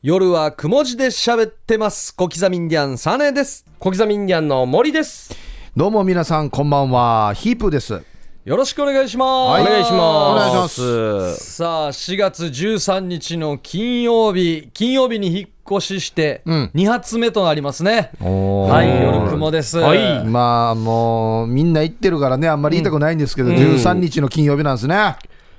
夜はくも字で喋ってます。小刻みインディアンサネです。小刻みインディアンの森です。どうも皆さんこんばんはヒープですよろしくお願いします。はいお願いします。お願いしますさあ、4月13日の金曜日、金曜日に引っ越しして、うん2発目となりますね。おーはい、夜雲です。はいまあもうみんな言ってるからねあんまり言いたくないんですけど、13日の金曜日なんですね、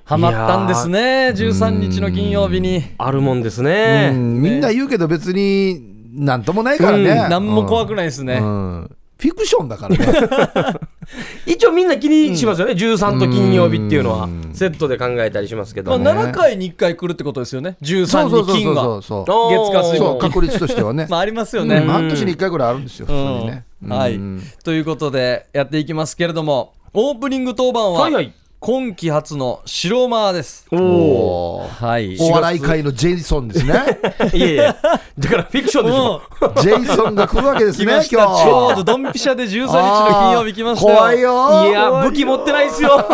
ハマったんですね、13日の金曜日に。あるもんですうね。ん、みんな言うけど別になんともないからね、何も怖くないですね。うん。フィクションだからね。一応みんな気にしますよね。13と金曜日っていうのは。セットで考えたりしますけど。まあ、7回に1回来るってことですよね、13に金が。そうそうおー月火水木。そう確率としてはね、まあ、ありますようん。ね。半年に1回ぐらいあるんですよ、普通にね、うんはい。うん。ということで、やっていきますけれども、オープニング当番は、はいはい今季初の白間です。おお。はい。お笑い界のジェイソンですね いやいや。だからフィクションでしょ。ジェイソンが来るわけですね。今日ちょうどドンピシャで13日の金曜日来ましたよ。怖いよいや、武器持ってないですよ。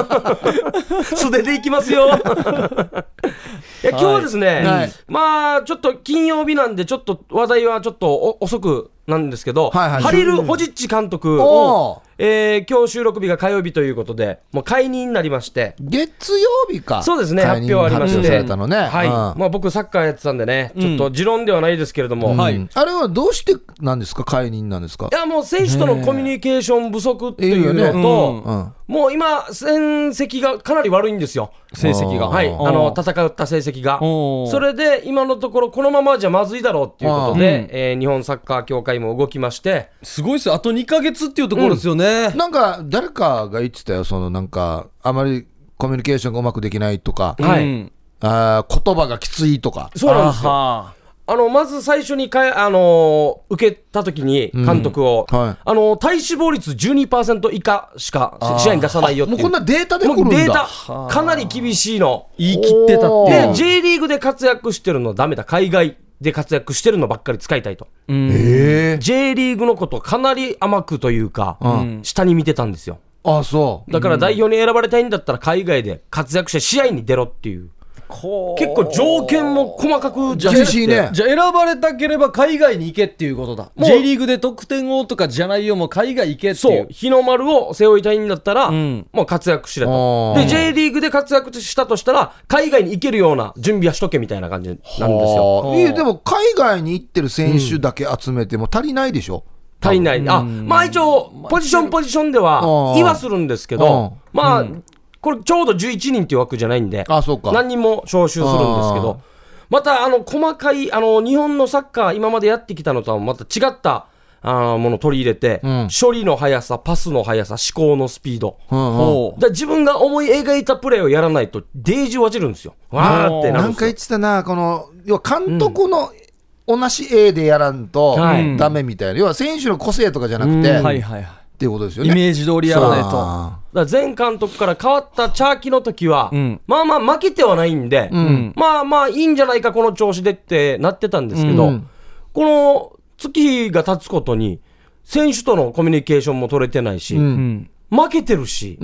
素手でいきますよ。いや、今日はですね、はいまあ、ちょっと金曜日なんで、ちょっと話題はちょっとお遅くなんですけど、はいはい。ハリル・ホジッチ監督おー。えー今日収録日が火曜日ということで、もう解任になりまして、月曜日か。そうですね、発表ありまして、ね。はい、うん。まあ、僕、サッカーやってたんでね、ちょっと持論ではないですけれども、うん。い。あれはどうしてなんですか？解任なんですか？や、もう選手とのコミュニケーション不足っていうのと、うんもう今、戦績がかなり悪いんですよ。成績が。はい、あの戦った成績が。それで今のところ、このままじゃまずいだろうっていうことうんで、えー日本サッカー協会も動きまして、すごいですよ。あと2ヶ月っていうところですよね。なんか誰かが言ってたよそのなんかあまりコミュニケーションがうまくできないとか、はいうんあー言葉がきついとかそうなんですよ。ああのまず最初にかえ、あのー受けたときに、監督を、うんはいあのー体脂肪率12%以下しか試合に出さないよっていう。もうこんなデータで来るんだデータ、かなり厳しいの。ー言い切ってたっていう。で、J リーグで活躍してるのダメだ、海外で活躍してるのばっかり使いたいと。うんええ J リーグのことをかなり甘くというか、下に見てたんですよ。あそうだから代表に選ばれたいんだったら海外で活躍して試合に出ろっていう。結構条件も細かくじゃあ厳しいね。じゃあ選ばれたければ海外に行けっていうことだ。J リーグで得点王とかじゃないよ、もう海外行けってそう。日の丸を背負いたいんだったら、ん。もう活躍しれと。で、J リーグで活躍したとしたら、海外に行けるような準備はしとけみたいな感じなんですよ。いやでも海外に行ってる選手だけ集めても足りないでしょ、足りない。あ、まあ一応、ポジションポジションではうん言いはするんですけうどん、まあ、これちょうど11人っていう枠じゃないんで、あそうか。何人も招集するんですけど、また、あの、細かい、あの、日本のサッカー、今までやってきたのとはまた違った、あーものを取り入れて、ん。処理の速さ、パスの速さ、思考のスピード。うんうん。だ自分が思い描いたプレーをやらないと、デージ落ちるんですよ。わーってなるんか言ってたな、この要は監督の同じ A でやらんとはい。ダメみたいな、要は選手の個性とかじゃなくて、うん。っはいはいはていうことですよい。イね。メージ通りやらないと。あだから前監督から変わったチャーキの時は、うんまあまあ負けてはないんで、んまあまあいいんじゃないか、この調子でってなってたんですけど、うんこの月が経つことに、選手とのコミュニケーションも取れてないし。負けてるし、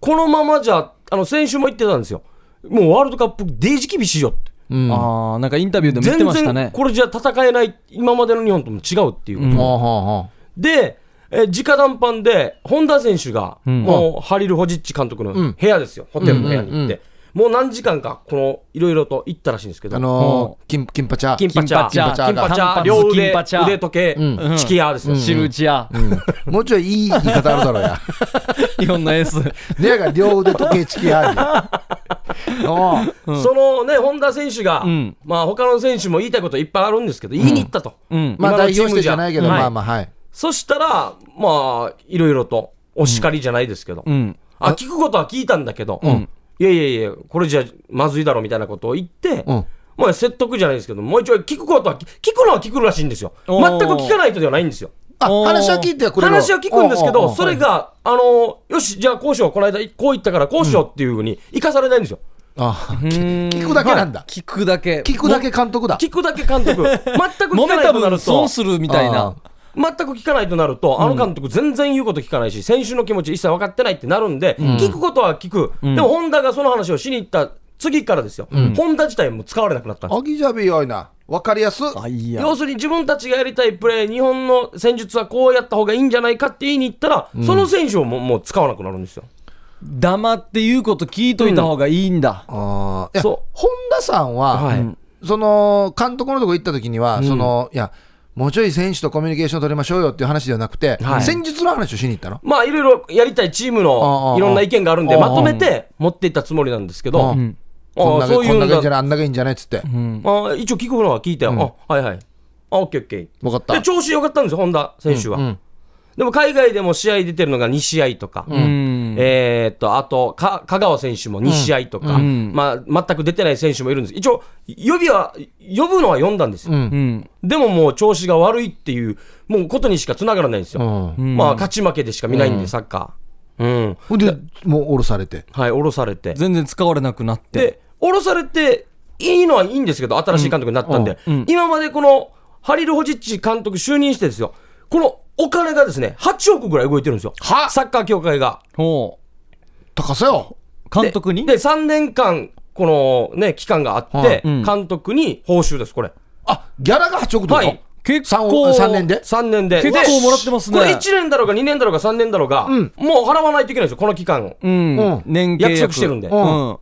このままじゃ、あの選手も言ってたんですよ。もうワールドカップデージ厳しいよって。うんああ、なんかインタビューでも言って全ましたね然。これじゃ戦えない、今までの日本とも違うっていうこと。で、えー直談判で、本田選手が、ん。もう、ハリル・ホジッチ監督のん。部屋ですよ、ホテルの部屋に行って、もう何時間か、この、いろいろと行ったらしいんですけど、あのー、金金パチャ金パチャ、金パチャ金パチャ、両腕、腕時計、うん。チキヤーですよ。シル打ちや、うん。もうちょいいい言い方あるだろうや。日本のエース。ねが両腕時計チキあり。おう。そのね、本田選手が、ん。まあ、他の選手も言いたいこといっぱいあるんですけど、言いに行ったと。うん。まあ今のチーム代表してじゃないけど、はい。まあまあはい。そしたら、まあ、いろいろと、お叱りじゃないですけど、うん。あ、聞くことは聞いたんだけど、んいやいやいや、これじゃまずいだろみたいなことを言って、うんまあ説得じゃないですけど、もう一応聞くことは、聞くのは聞くらしいんですよ。全く聞かないとではないんですよ。あ、話は聞いてはくれる話は聞くんですけど、それが、あのよし、じゃあこうしよう、この間こう言ったからこうしようっていうふうに生かされないんですよ。あ、聞くだけなんだ。聞くだけ。聞くだけ監督だ。聞くだけ監督。全く聞か揉めた分ないとなると損、するみたいあな。全く聞かないとなると、あの監督全然言うこと聞かないし、選手の気持ち一切分かってないってなるんで、聞くことは聞く。でも、ホンダがその話をしに行った次からですよ。ホンダ自体も使われなくなったんです。アギジャビよいな。わかりやす。あいや。要するに自分たちがやりたいプレー、日本の戦術はこうやった方がいいんじゃないかって言いに行ったら、その選手をもうもう使わなくなるんですよ。黙って言うこと聞いといた方がいいんだ、あーいやそ本田さんは、はい。その監督のとこ行った時には、そのいやもうちょい選手とコミュニケーション取りましょうよっていう話ではなくて、はい。戦術の話をしに行ったの？まあいろいろやりたいチームのいろんな意見があるんで、まとめて持っていったつもりなんですけど、ん。こんだけいいんじゃないあんだけいいんじゃないっつって、ああ一応聞くのは聞いたよ。あはいはい。あ、オッケーオッケー。分かった。で、調子良かったんですよ、本田選手は。うんでも海外でも試合出てるのが2試合とか、ん。えーっと、あと、か香川選手も2試合とか、ん。まあ、全く出てない選手もいるんです。一応、呼びは、呼ぶのは呼んだんですよ。うん。うん。でももう調子が悪いっていう、もうことにしか繋がらないんですよ。うん。まあ、勝ち負けでしか見ないんで、サッカー。うん。でもう降ろされて。はい、降ろされて。全然使われなくなって。で、降ろされて、いいのはいいんですけど、新しい監督になったんで、今までこのハリル・ホジッチ監督就任してですよ、このお金がですね、8億ぐらい動いてるんですよ。はサッカー協会が。ほ高さよ。う監督に？で、3年間、このね、期間があって、監督に報酬です、これ。あギャラが8億ドル、はい。結三構3年で？3年で。結構でもらってますね。これ1年だろうが2年だろうが3年だろうが、もう払わないといけないんですよ、この期間。うん、うん。年契約。約束してるんで。うん。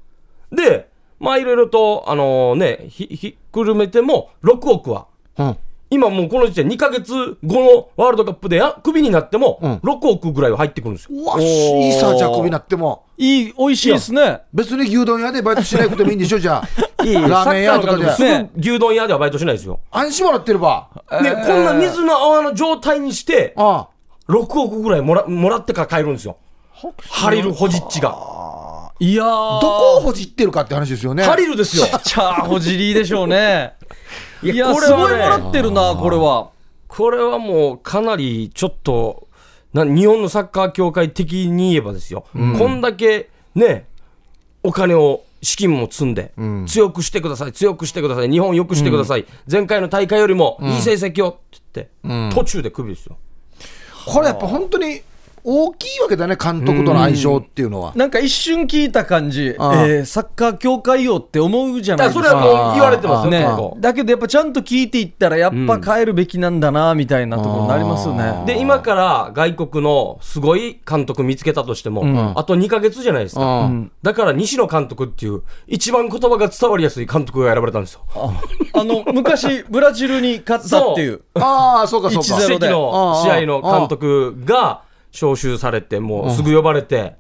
で、まあいろいろと、あのね、ひ、ひっくるめても、6億は、うん今もうこの時点2ヶ月後のワールドカップでやクビになっても、うん。6億ぐらいは入ってくるんですよ。うわいいさじゃあクビになっても。いい美味しいですね。別に牛丼屋でバイトしなくてもいいんでしょじゃあ。いい。ラーメン屋とかで。すぐ牛丼屋ではバイトしないですよ。安心もらってればで、こんな水の泡の状態にして、あ6億ぐらいもらもらってから帰るんですよ。ハリル・ホジッチが。いやどこをほじってるかって話ですよね。ハリルですよ。チャーホジリーでしょうねいやこれすごいもらってるなこれは。これはもうかなりちょっと、な日本のサッカー協会的に言えばですよ、こんだけね、お金を、資金も積んで、強くしてください、強くしてください、日本を良くしてください、前回の大会よりもいい成績をって言って、途中でクビですよ。これやっぱ本当に大きいわけだね監督との相性っていうのは。なんか一瞬聞いた感じ、えーサッカー協会よって思うじゃないですか。それはもう言われてますよ、ね。だけどやっぱちゃんと聞いていったらやっぱ変えるべきなんだなみたいなところになりますよね、で、今から外国のすごい監督見つけたとしても、ん。あと2ヶ月じゃないですか。うん。だから西野監督っていう、一番言葉が伝わりやすい監督が選ばれたんですよ。あの昔ブラジルに勝ったっていう。ああそうかそうか。1-0奇跡の試合の監督が招集されて、もうすぐ呼ばれて、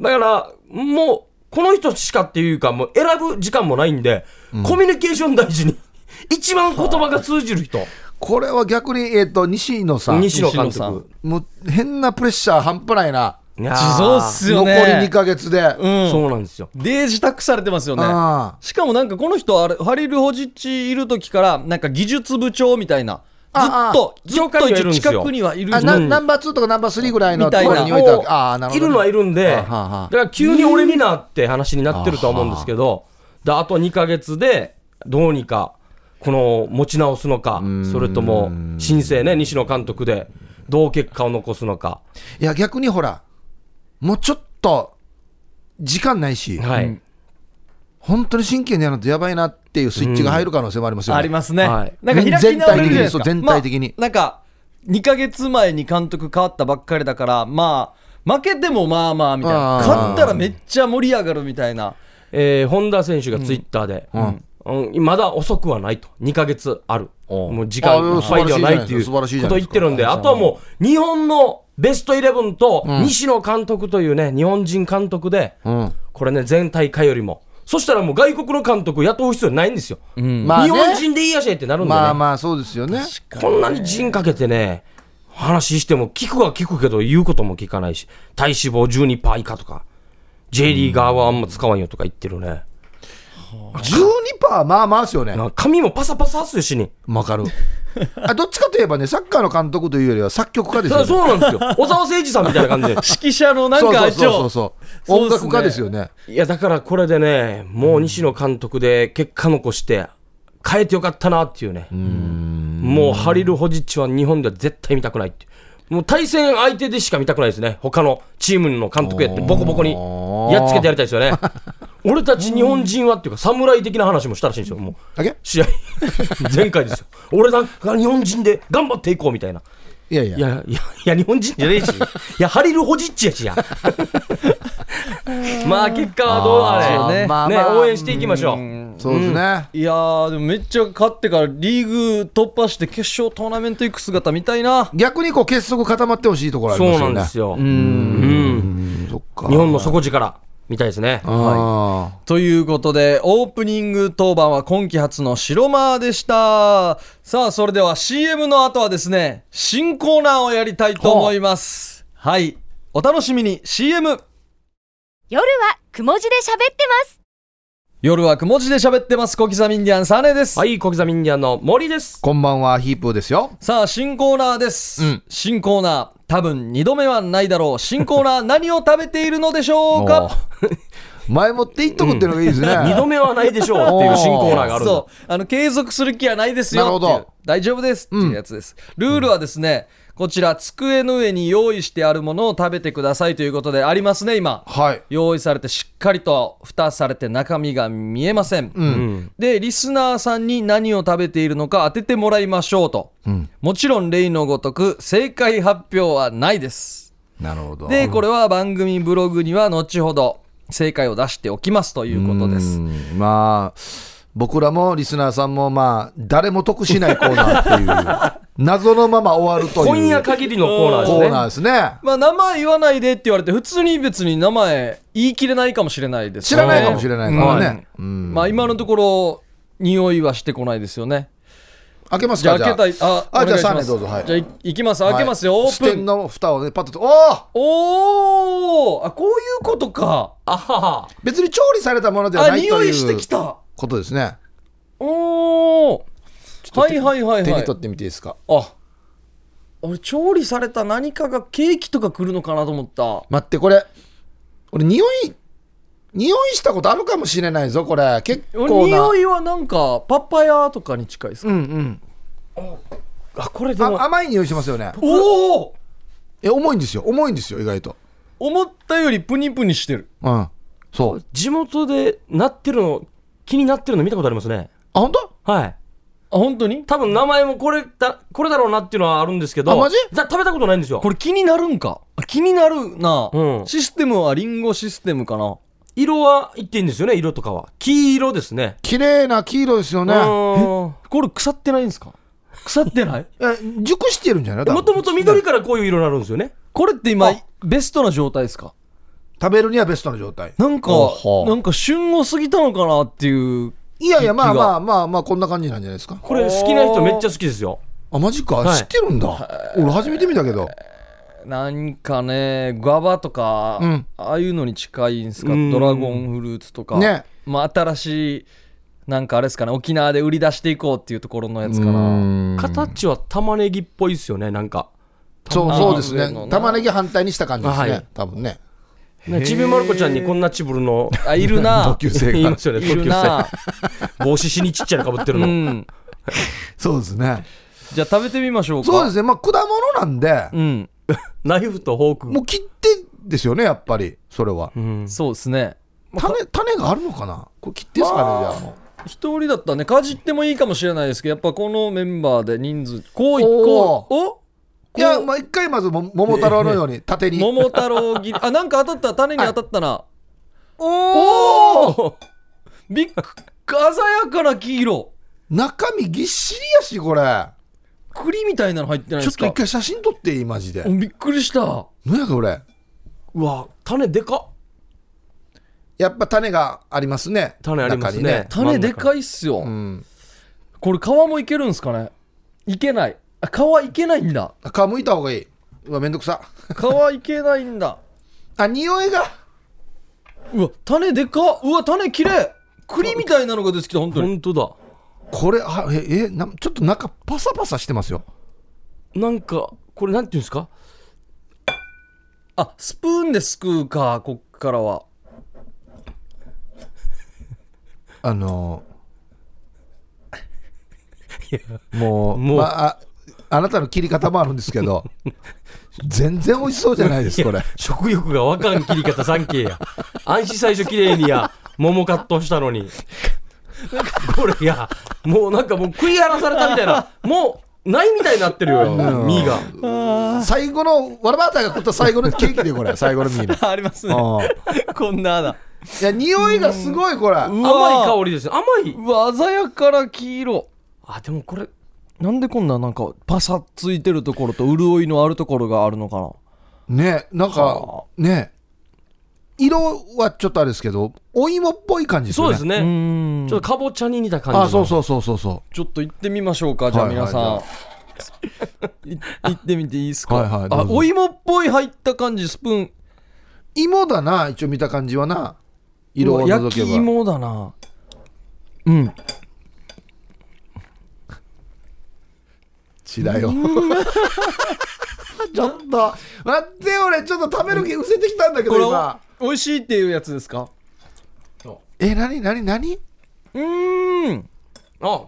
だから、もう、この人しかっていうか、もう選ぶ時間もないんで、コミュニケーション大事に、一番言葉が通じる人、これは逆にえっと西野さん。西野監督。もう変なプレッシャー半端ないな。いやー。そうっすよ残ねり2か月で。うん。そうなんですよ。デージ託されてますよね。あ。しかもなんかこの人あれハリル・ホジッチいる時からなんか技術部長みたいなずっとずっ業界にはいとるんですよ。近くにはいるあ人なナンバー2とかナンバー3ぐらいのみたいな。ところに置いた。ああなるほど。ねいるのはいるんで、あはあはあ。だから急に俺になって話になってるとは思うんですけど、であ。と2ヶ月でどうにか、この持ち直すのか、それとも新生ね、西野監督でどう結果を残すのか。いや逆にほらもうちょっと時間ないし。はい。本当に真剣にやるのとやばいなっていうスイッチが入る可能性もありますよね。ありますね、はい。なんか開き直れるじゃないですか？全体的に。なんか2か月前に監督変わったばっかりだからまあ負けてもまあまあみたいな。勝ったらめっちゃ盛り上がるみたいな。えー本田選手がツイッターで、うん。まだ遅くはないと、2ヶ月ある、もう時間いっぱいではないっていう素晴ことをらしいじゃないですか。言ってるんで、あとはもう、日本のベストイレブンと西野監督というね、日本人監督で、うん。これね、全大会よりも、そしたらもう外国の監督雇う必要ないんですよ、まあね。日本人でいいやしってなるんでね、まあまあそうですよね。こんなに陣かけてね、話しても聞くは聞くけど言うことも聞かないし、体脂肪12%以下とか、J リーガーはあんま使わんよとか言ってるね。12%まあまあですよね髪もパサパサっすよしに。わかるあどっちかといえばねサッカーの監督というよりは作曲家ですよねそうなんですよ。小沢誠二さんみたいな感じで。指揮者のなんそうかそうそうそうそうっすね音楽家ですよねいや、だからこれでね、もう西野監督で結果残して、変えてよかったなっていうね。もうハリル・ホジッチは日本では絶対見たくないって。もう対戦相手でしか見たくないですね。他のチームの監督やってボコボコにやっつけてやりたいですよね。俺たち日本人はっていうか侍的な話もしたらしいんですよ。もう。だけ？試合。前回ですよ。俺なんか日本人で頑張っていこうみたいな。いやいや。いやいや日本人じゃねえし。いやハリル・ホジッチやしや。まあ結果はどうあれね。まあまあ。応援していきましょう。そうですね、いやーでもめっちゃ勝ってからリーグ突破して決勝トーナメント行く姿見たいな。逆にこう結束固まってほしいところありますよね。そうなんですよ、うんうん。うん。そっか。日本の底力みたいですね。あということでオープニング当番は今季初の白間でした。さあそれでは CM の後はですね新コーナーをやりたいと思います。はい。お楽しみに。CM 夜はくも字で喋ってます。夜はくも字で喋ってます。小刻みインディアンサネです、はい小刻みインディアンの森です。ーこんばんはヒープーですよ。さあ新コーナーです、うん。新コーナー多分2度目はないだろう。新コーナー何を食べているのでしょうおかー 前もって言っとくっていうのがいいですね。二度目はないでしょうっていう 新コーナーがあるんだ。そう。あの継続する気はないですよなるほど。大丈夫ですっていうやつです、ルールはですねこちら机の上に用意してあるものを食べてくださいということでありますね今。はい。用意されてしっかりと蓋されて中身が見えません、うん。でリスナーさんに何を食べているのか当ててもらいましょうと、ん。もちろん例のごとく正解発表はないです。なるほど。でこれは番組ブログには後ほど正解を出しておきますということです。うん。まあ僕らもリスナーさんもまあ誰も得しないコーナーっていう 謎のまま終わるという。今夜限りのコーナーですコねーナーですね。まあ名前言わないでって言われて普通に別に名前言い切れないかもしれないです知らないかもしれないからね、うんうんまあ今のところ匂いはしてこないですよね。開けますじゃあか開けたい。ああじゃあサお願いします。ネどうぞ。はい。じゃあいいきます。開けますよ、はいオープン。の蓋をねパッとおおあこういうことか。あはは。別に調理されたものではあないとい匂いしてきうたことですね。おおはいはいはいはい。手に取ってみていいですか？あ俺調理された何かがケーキとか来るのかなと思った。待ってこれ。俺匂い匂いしたことあるかもしれないぞこれ。結俺構な。匂いはなんかパパイヤとかに近いですか、うんうん。あこれでもあ甘い匂いしますよね。おおえ重いんですよ。重いんですよ意外と。思ったよりプニプニしてる。うん。そう。地元でなってるの気になってるの見たことありますね。あ本当？はい。あ本当に？多分名前もこれだこれだろうなっていうのはあるんですけどあマジ？だ食べたことないんですよ。これ気になるんか？あ気になるな、うん。システムはリンゴシステムかな。色は言っていいんですよね色とかは。黄色ですね。綺麗な黄色ですよね。もこれ腐ってないんですか？腐ってない？え熟してるんじゃない？多分。ともと緑からこういう色になるんですよね。これって今あ。ベストな状態ですか？食べるにはベストな状態。なんかなんか旬を過ぎたのかなっていういやいやまあまあまあまあこんな感じなんじゃないですか。これ好きな人めっちゃ好きですよ。あマジか、はい。知ってるんだ。俺初めて見たけど。なんかねグアバとか、うん。ああいうのに近いんですか？うん。ドラゴンフルーツとか、ね。まあ、新しいなんかあれですかね？沖縄で売り出していこうっていうところのやつかうな形は玉ねぎっぽいですよねなんか。そう玉そうですね。玉ねぎ反対にした感じですね、はい。多分ねねちびまる子ちゃんにこんなチブルのあいる同な級生が。言いますよねい同級るな。生帽子しにちっちゃいのかぶってるの、うん。そうですね。じゃあ食べてみましょうか。そうですね。まあ果物なんで。うん。ナイフとフォーク。もう切ってですよねやっぱり。それは。うん。そうですね。種種があるのかな？これ切ってですかね、まあじゃあ。もう一人だったらねかじってもいいかもしれないですけどやっぱこのメンバーで人数こういこうお？いやまあ一回まずも桃太郎のように縦に。桃太郎切り あなんか当たった。種に当たったな、おおおおびっく鮮やかな黄色。中身ぎっしりやしこれ。栗みたいなの入ってないちょっとですか一回写真撮っていいマジで。おびっくりした。何やこれ？うわ種でかっ。やっぱ種がありますね。種ありますね。中に種でかいっすよ、うん。これ皮もいけるんすかね？いけないあ皮いけないんだ。皮むいた方がいい。うわめんどくさ。皮いけないんだ。あ匂いが。うわ種でか。っうわ種きれ。い栗みたいなのが出てきた本当に。本当だ。これあええなちょっと中パサパサしてますよ。なんかこれなんていうんですか？あスプーンですくうかこっからは。あのもうもうまあああなたの切り方もあるんですけど 全然美味しそうじゃないですこれ。食欲がわかん切り方三景や。安心最初綺麗にや桃カットしたのに。これ、いや、もうなんかもう食い荒らされたみたいな、もう、ないみたいになってるよ、身が。最後のわらばあたが食った最後のケーキでこれ最後のミールありますね。あこんなだ。いや匂いがすごいこれ。う甘いわ。香りですよ。甘い。うわ鮮やかな黄色。あ、でもこれ、なんでこんななんかパサついてるところと潤いのあるところがあるのかな？ねなんかね。色はちょっとあれですけどお芋っぽい感じですよね。そうですね。うん。ちょっとかぼちゃに似た感じの。あそうそうそうそうそちょっと行ってみましょうかじゃあ皆さん、い 行ってみていいですか、はいあお芋っぽい入った感じスプーン。う芋だな一応見た感じはな。色をうわ焼除けば。き芋だな。うん血だよ。ちょっと待って俺ちょっと食べる気失せてきたんだけど今。美味しいっていうやつですか？え何何何？うーん。あ、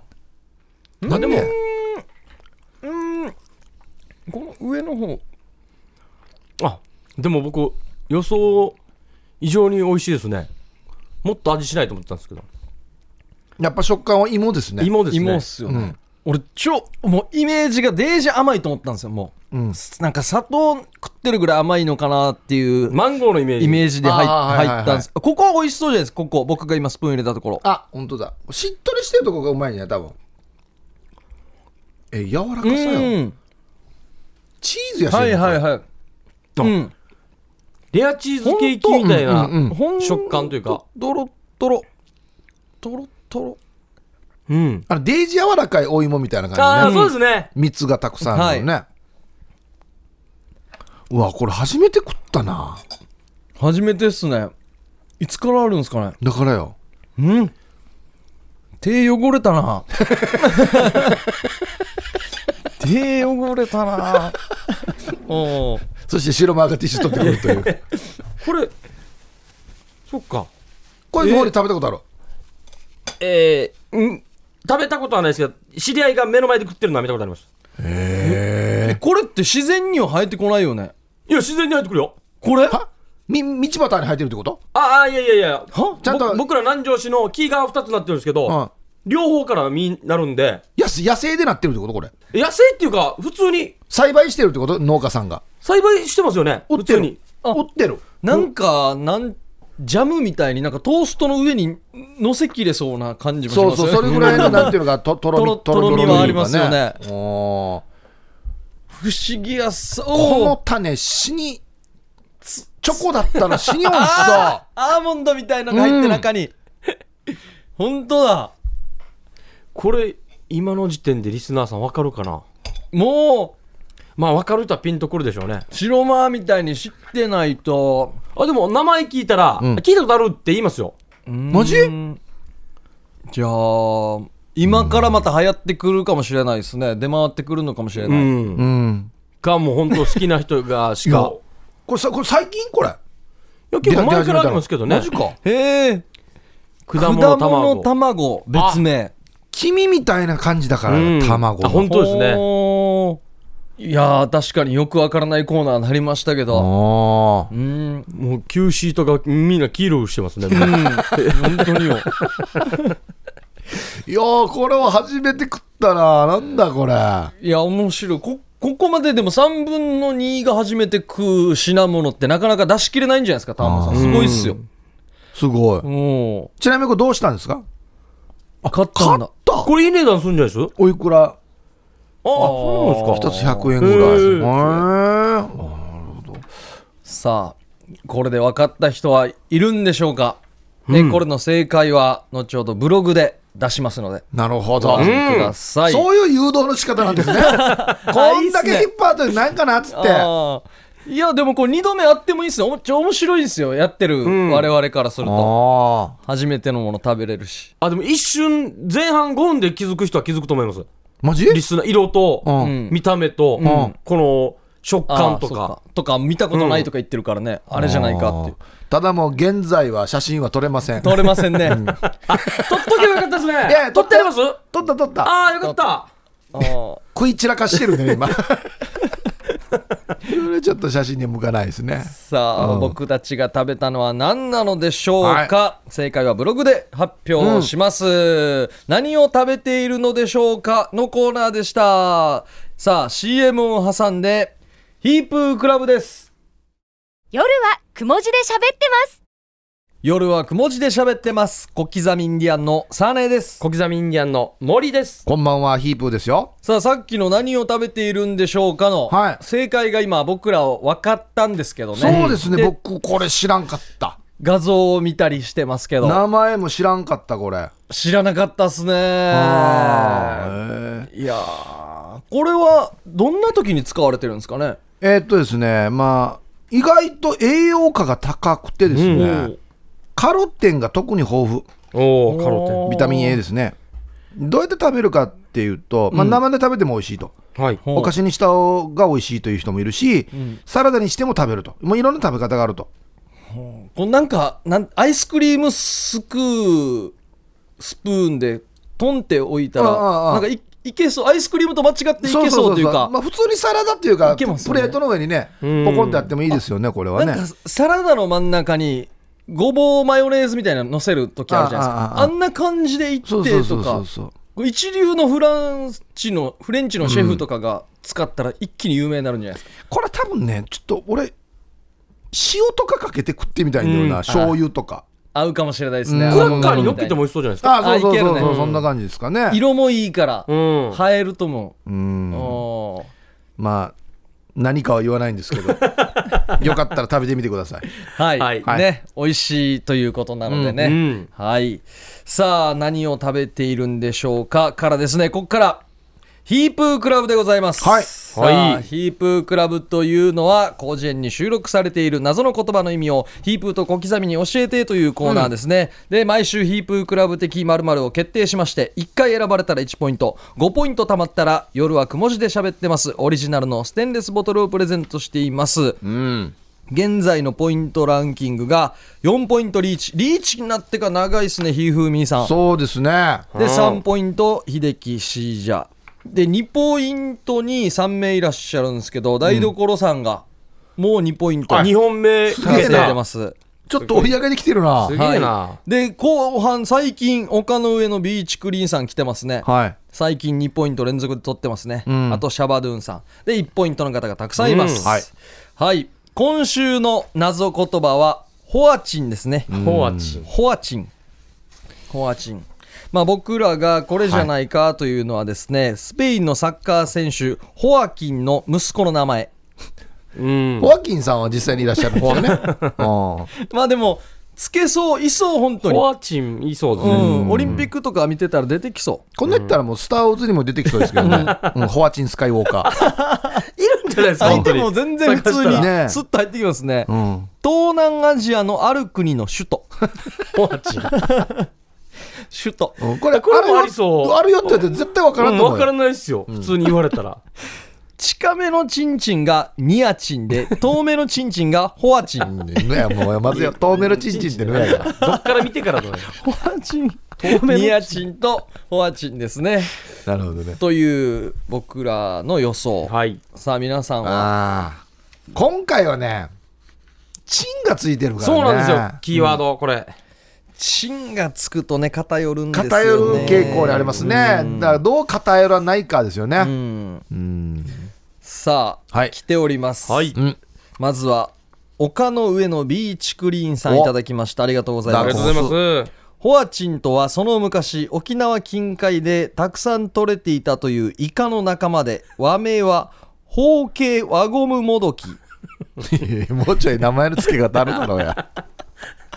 あ、でも、うん。この上の方。あ、でも僕、予想以上に美味しいですね。もっと味しないと思ってたんですけど。やっぱ食感は芋ですね。芋ですね。芋っすよね、俺超もうイメージがデージ甘いと思ったんですよもう、うん。なんか砂糖食ってるぐらい甘いのかなっていうマンゴーのイメージ。イメージで入入ったんです。ここは美味しそうじゃないですか？ここ僕が今スプーン入れたところ。あ本当だ。しっとりしてるとこがうまいね多分。え柔らかさうよん。チーズやしはいはいいはい。うん。レアチーズケーキみたいな食感というか。とろとろとろとろうん。あのデージ柔らかいお芋みたいなあ感あ、じね。そうですね。蜜がたくさんあるのね、うわこれ初めて食ったな。初めてっすね。いつからあるんですかね？だからよ。うん。手汚れたな。手汚れたな。おーそして白マーがティッシュ取ってくるという。これ、そっか。これ今まで食べたことある？えー、うん、食べたことはないですけど、知り合いが目の前で食ってるのは見たことあります。えこれって自然には生えてこないよね。いや、自然に入ってくるよ。これ？は？み道端に生えてるってこと？ああ、いやいやいや。は？ちゃんと僕僕ら南城市の木が2つなってるんですけど、うん両方から実になるんで、やす野生でなってるってこと？これ。野生っていうか、普通に。栽培してるってこと？農家さんが。栽培してますよね。売ってる。普通に。あ売ってる。なんかなんジャムみたいになんかトーストの上に乗せきれそうな感じもしそうますよね。そうそれぐらいのなんていうのがととろみとろとろみはありますよね。不思議やさこおー。の種死にチョコだったら死に美味しそうアーモンドみたいのが入って中に、本当だ。これ、今の時点でリスナーさんわかるかな？もまあ、わかる人はピンとくるでしょうね。う白マーみたいに知ってないとあ、でも、名前聞いたら、うん。聞いたことあるって言いますよ。マジ？うん。じゃあ今からまた流行ってくるかもしれないですね。出回ってくるのかもしれない、うん。うん。か、もう本当好きな人がしいやか。これさこれ最近これ？いや、結構前からありますけどね。マ。ジか。へえ。果果物物卵。卵別名。黄身みたいな感じだから、うん。卵あ本当ですねいやー確かによくわからないコーナーになりましたけど。あうん。もう、旧シートがみんな黄色くしてますね。うん。本当によ。いやーこれは初めて食ったななんだこれ。いや面白い。こここまででも3分の2が初めて食う品物ってなかなか出しきれないんじゃないですかターマさん。すごいっすよ。すごい。もちなみにこれどうしたんですか？う買ったんこれいい値段するんじゃないです？おいくら？ああ、そうなんですか。一つ100円ぐらい。へへー。さあこれで分かった人はいるんでしょうか、ねこれの正解は後ほどブログで出しますので。なるほど、ご覧ください、そういう誘導の仕方なんですね。こんだけ引っ張ってなんかなっつって。あー。いやでもこれ2度目あってもいいですよおちょ面白いですよ。やってるん。我々からすると、初めてのもの食べれるし。あ、でも一瞬、前半5分で気づく人は気づくと思います。マジ？リスナー、色と、見た目と、ん。この食あ感とか。とか見たことないとか言ってるからね、あれじゃないかっていう。ただもう現在は写真は撮れません。取れませんね、撮っとけばよかったですね。いや撮ってあります？撮った撮ったああ、よかった。食い散らかしてるね今それちょっと写真に向かないですね。さあ、うん。僕たちが食べたのは何なのでしょうか、正解はブログで発表します、何を食べているのでしょうか？のコーナーでした。さあ CM を挟んでヒープークラブです。夜はくも字で喋ってます。夜はくも字で喋ってます。小刻みインディアンのサーネです。小刻みインディアンの森です。こんばんはヒープーですよ。さあさっきの何を食べているんでしょうかの、はい。正解が今僕ら分かったんですけどね。そうですね。僕これ知らんかった。画像を見たりしてますけど。名前も知らんかったこれ。知らなかったっすね。あーへいやーこれはどんな時に使われてるんですかね？えーっとですね。まあ意外と栄養価が高くてですね、うんカロテンが特に豊富。おお、カロテビタミン A ですね。どうやって食べるかっていうと、まあ、生で食べても美味しいと、ン。はい。お菓子にした方が美味しいという人もいるし、サラダにしても食べると。もういろんな食べ方があると。これなんかなんアイスクリームすくうスプーンでトンって置いたらああああ。なんかいいけそう。アイスクリームと間違っていけそうというか。まあ、普通にサラダっていうかいけますよね。プレートの上にねうん。ポコンってあってもいいですよねこれはね。なんかサラダの真ん中にごぼうマヨネーズみたいなの乗せる時あるじゃないですああああかあ。んな感じでいってとか一流のフランチのフレンチのシェフとかが使ったら一気に有名になるんじゃないですか、これ多分ねちょっと俺塩とかかけて食ってみたいんだよな、うん。醤油とか。合うかもしれないですね、うん。クラッカーに乗っけても美味しそうじゃないですか。あそうそうそうそう、あいけるね。そんな感じですかね。色もいいからうん。映えると思う、うん。まあ何かは言わないんですけど よかったら食べてみてください。はい、はい。ね美味しいということなのでね、うん。はい。さあ何を食べているんでしょうか？からですねここからヒープークラブでございます。はいさあ、はいヒープークラブというのは、広辞苑に収録されている謎の言葉の意味を、ヒープーと小刻みに教えてというコーナーですね。で、毎週ヒープークラブ的〇〇を決定しまして、1回選ばれたら1ポイント、5ポイント貯まったら、夜はくも字で喋ってます。オリジナルのステンレスボトルをプレゼントしています。うん現在のポイントランキングが4ポイントリーチ。リーチになってから長いですね、ひーふーみーさん。そうですねで3ポイント秀樹シージャで2ポイントに3名いらっしゃるんですけど台所さんがもう2ポイント2本目すかけてげえな出てます。ちょっと追い上げてきてるな。すげえな。で後半最近丘の上のビーチクリーンさん来てますね。はい。最近2ポイント連続で取ってますね、ん。あとシャバドゥンさん。で1ポイントの方がたくさんいます、うん。はい。はい。今週の謎言葉はホアチンですね、ホアチン。ホアチン。ホアチン。まあ僕らがこれじゃないかというのはですね、スペインのサッカー選手、ホアキンの息子の名前。うん。ホアキンさんは実際にいらっしゃるんですよね うんまあでも、つけそう、いそう、本当に。ホアチンいそうですうね。ん、オリンピックとか見てたら出てきそこんな言ったらもうスター・ウォーズにも出てきそうですけどね、うんホアチン・スカイウォーカ いるんじゃないですう。か、相手も全然普通にスッと入ってきますね。ー、うん、東南アジアのある国の首都。ホアチン。首都。うんこれこれもよありそうあるよって言って絶対わからんと思うよ、わからないですよ。普通に言われたら。近めのチンチンがニアチンで、遠めのチンチンがホアチン。うんねやもうまずよ透明のチンチンってのやからどっから見てからだね。ホアチン。ニアチンとホアチンですね。なるほどねという僕らの予想。はい。さあ皆さんは。今回はねチンがついてるからねそうなんですよ。キーワード、これ。チンがつくとね、偏るんですよね。偏る傾向にありますねだからどう偏らないかですようねん。うんさあ、はい来ております。はい。うんまずは、丘の上のビーチクリーンさんいただきました。ありがとうございありがます。とうございます。ホアチンとはその昔沖縄近海でたくさん取れていたというイカの仲間で和名はホウケイワゴムモドキ もうちょい名前の付け方あるだろうや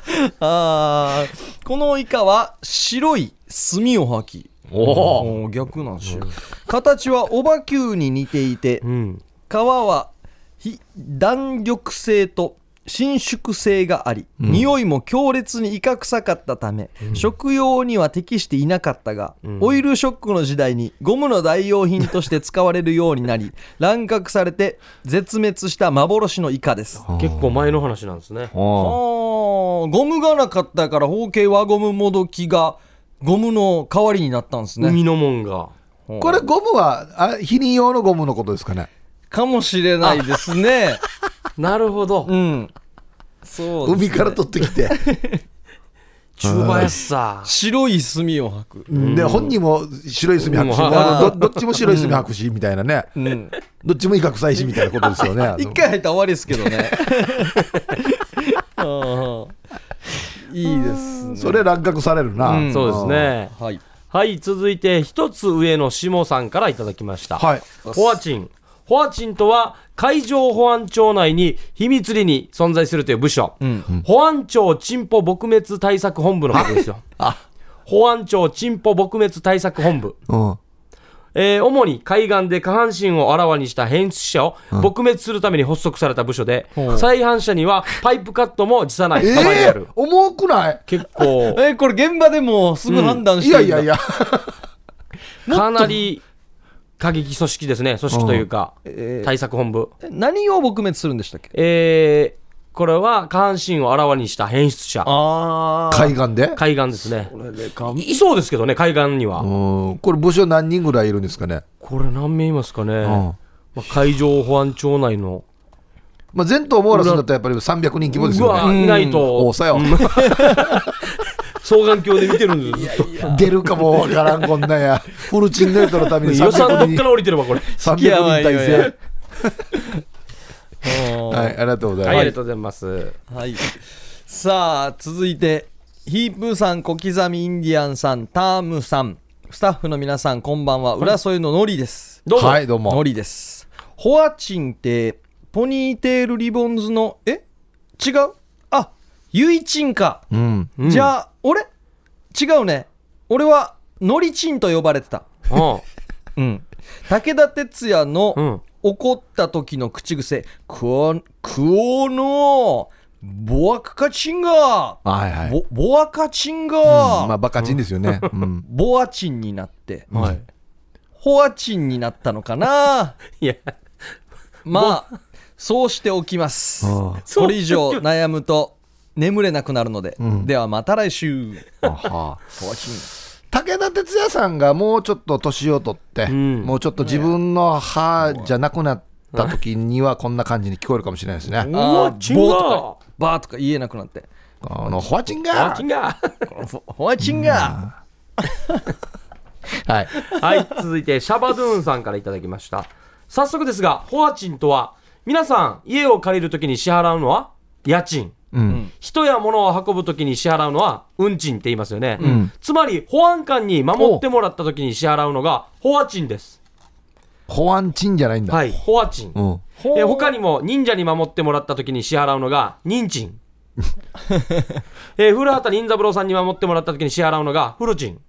あーこのイカは白い墨を吐きおお。逆なんですよ形はオバキューに似ていてうん。皮は非弾力性と伸縮性があり、匂いも強烈にイカ臭かったため、食用には適していなかったが、オイルショックの時代にゴムの代用品として使われるようになり 乱獲されて絶滅した幻のイカです。結構前の話なんですね。ゴムがなかったから包茎輪ゴムもどきがゴムの代わりになったんですね。海のもんが。これゴムはあ避妊用のゴムのことですかねかもしれないですね。なるほどうん。そうね海から取ってきて、中林さ白い墨を吐く。で本人も白い墨吐くし、うんあの どどっちも白い墨吐くしみたいなね、うん。どっちも威嚇臭いしみたいなことですよね。一回入ったら終わりですけどね。うんいいですね。それ乱獲されるな。うんそうですねはい。はい続いて一つ上の下さんからいただきましたはい。ホアチン。ホアチンとは海上保安庁内に秘密裏に存在するという部署。ん保安庁チンポ撲滅対策本部のことですよ。あ、保安庁チンポ撲滅対策本部。うん。えー主に海岸で下半身をあらわにした変質者を撲滅するために発足された部署で、ほう再犯者にはパイプカットも辞さないえ構えである。ー、重くない？結構、え、これ現場でもうすぐ判断いしてるんだやいやいや。かなり過激組織ですね。組織というか、えー対策本部。え何を撲滅するんでしたっけ？えーこれは下半身をあらわにした変質者。あ海岸で？海岸ですね。これでかいいそうですけどね、海岸には。うん。これ部署何人ぐらいいるんですかね？これ何名いますかね。んまあ、海上保安庁内の。まあ、全島網羅するんだったらやっぱり300人規模ですうわ、よね。いないと。おさよ。双眼鏡で見てるんです。出るかもわからんこんなんや。フルチンネートのために予算ど300人っから降りてればこれ。300人体制。は はい、ありがとうございはい、ます。ありがとうございます。はい。さあ、続いて、ヒープーさん、小刻みインディアンさん、タームさん、スタッフの皆さん、こんばんは。浦添ののりです。どうも。はい、どうも。のりです。ホアチンって、ポニーテールリボンズの、え？違う？あ、ユイチンか。うん。うんじゃあ、俺？違うね。俺は、のりチンと呼ばれてた。うん うん。武田鉄矢の、うん。怒った時の口癖、クオ、クオの、ボアカチンガはいはい。ボボアカチンうんガ、まあ、バカチンですよね。うん。ボアチンになって、はい。ホアチンになったのかな いや、まあ、そうしておきます。あこれ以上悩むと眠れなくなるので、んではまた来週。あはあ。武田鉄矢さんがもうちょっと年を取って、んもうちょっと自分の歯じゃなくなった時にはこんな感じに聞こえるかもしれないですね。うわあーチンガーボーとか、バーとか言えなくなって。あの、ホワチンあガーチンガホホアチンガはい。はい、続いてシャバドゥーンさんからいただきました。早速ですが、ホアチンとは、皆さん、家を借りるときに支払うのは家賃。うん。人や物を運ぶときに支払うのは運賃って言いますよね。んつまり、保安官に守ってもらったときに支払うのが、ホアチンです。保安賃じゃないんだ。はい、ホアチン。うん。え他にも忍者に守ってもらった時に支払うのが忍賃 えー古畑任三郎さんに守ってもらった時に支払うのが古賃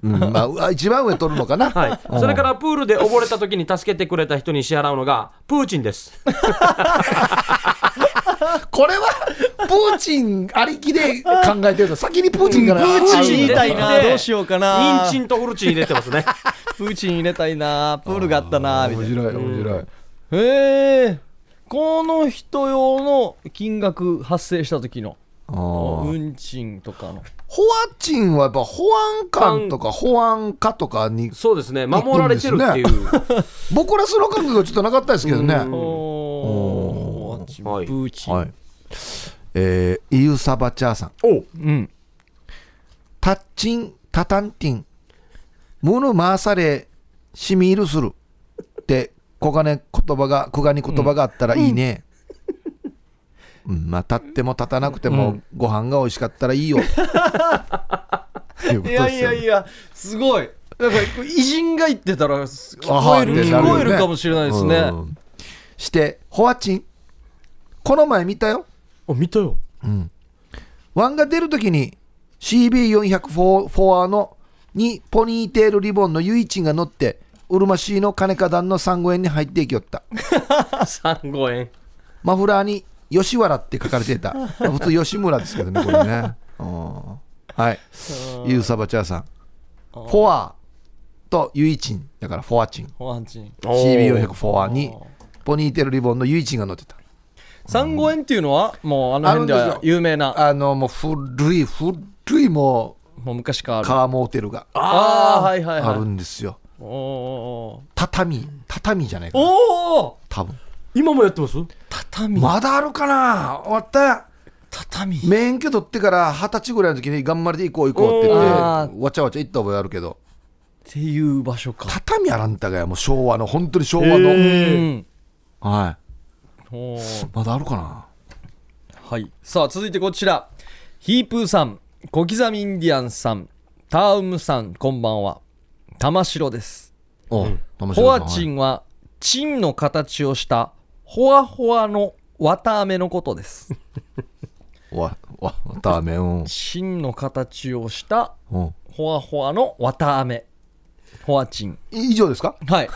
うん、まあ一番上取るのかな。はいそれからプールで溺れた時に助けてくれた人に支払うのがプーチンです これは、プーチンありきで考えてると、先にプーチンから。プーチン言いたいあな。どうしようかな。忍賃と古賃入れてますね プーチン入れたいな。プールがあったな。みたいな。面白い、面白い。へえ。この人用の金額発生した時の運賃とかの。保安賃はやっぱ保安官とか保安課とかに、そうですね守られてるっていう僕らその感覚がちょっとなかったですけどね。うんおーはいプーチン。はい。えー、イユサバチャーさん。おうん。タッチン、タタンティン、ムヌ回され、しみいるするって、小金言葉が、小金言葉があったらいいね。うん、まあ、立っても立たなくても、ご飯が美味しかったらいいよ。いいやいやいや、すごい。なんか偉人が言ってたら聞こえる、あはって聞こえるかもしれないですね。うんして、ホアチン、この前見たよ。あ見たよ。ワンが出るときに CB400 フォフォアのにポニーテールリボンのユイチンが乗ってうるま市の金花壇の3号円に入っていきよった。3号円マフラーに吉原って書かれていた。普通吉村ですけどねこれね。うん。はい。ユーサバチャーさん。フォアとユイチン。だからフォアチン。ホアチン。CB400 フォアにポニーテールリボンのユイチンが乗ってた三五円っていうのは、もうあの辺では有名な、あのもう古い古いももう昔から。ある。うカーモーテルがああ、はいはいあるはい。んですよ。おー畳畳じゃないかな。おお多分。今もやってます？畳。まだあるかな。終わった。畳。免許取ってから二十歳ぐらいの時に頑張りで行こう行こうって言ってわちゃわちゃ行った覚えあるけど。っていう場所か。畳あらんたがやもう昭和の本当に昭和の、はいまだあるかな？はい。さあ続いてこちら。ヒープーさん小刻みインディアンさんタウムさんこんばんは。玉城です。おう玉城さんホワチはいンはチンの形をしたホワホワの綿あめのことです。わわダメうん。チンの形をしたうん。ホワホワの綿あめホワチン。以上ですか？はい。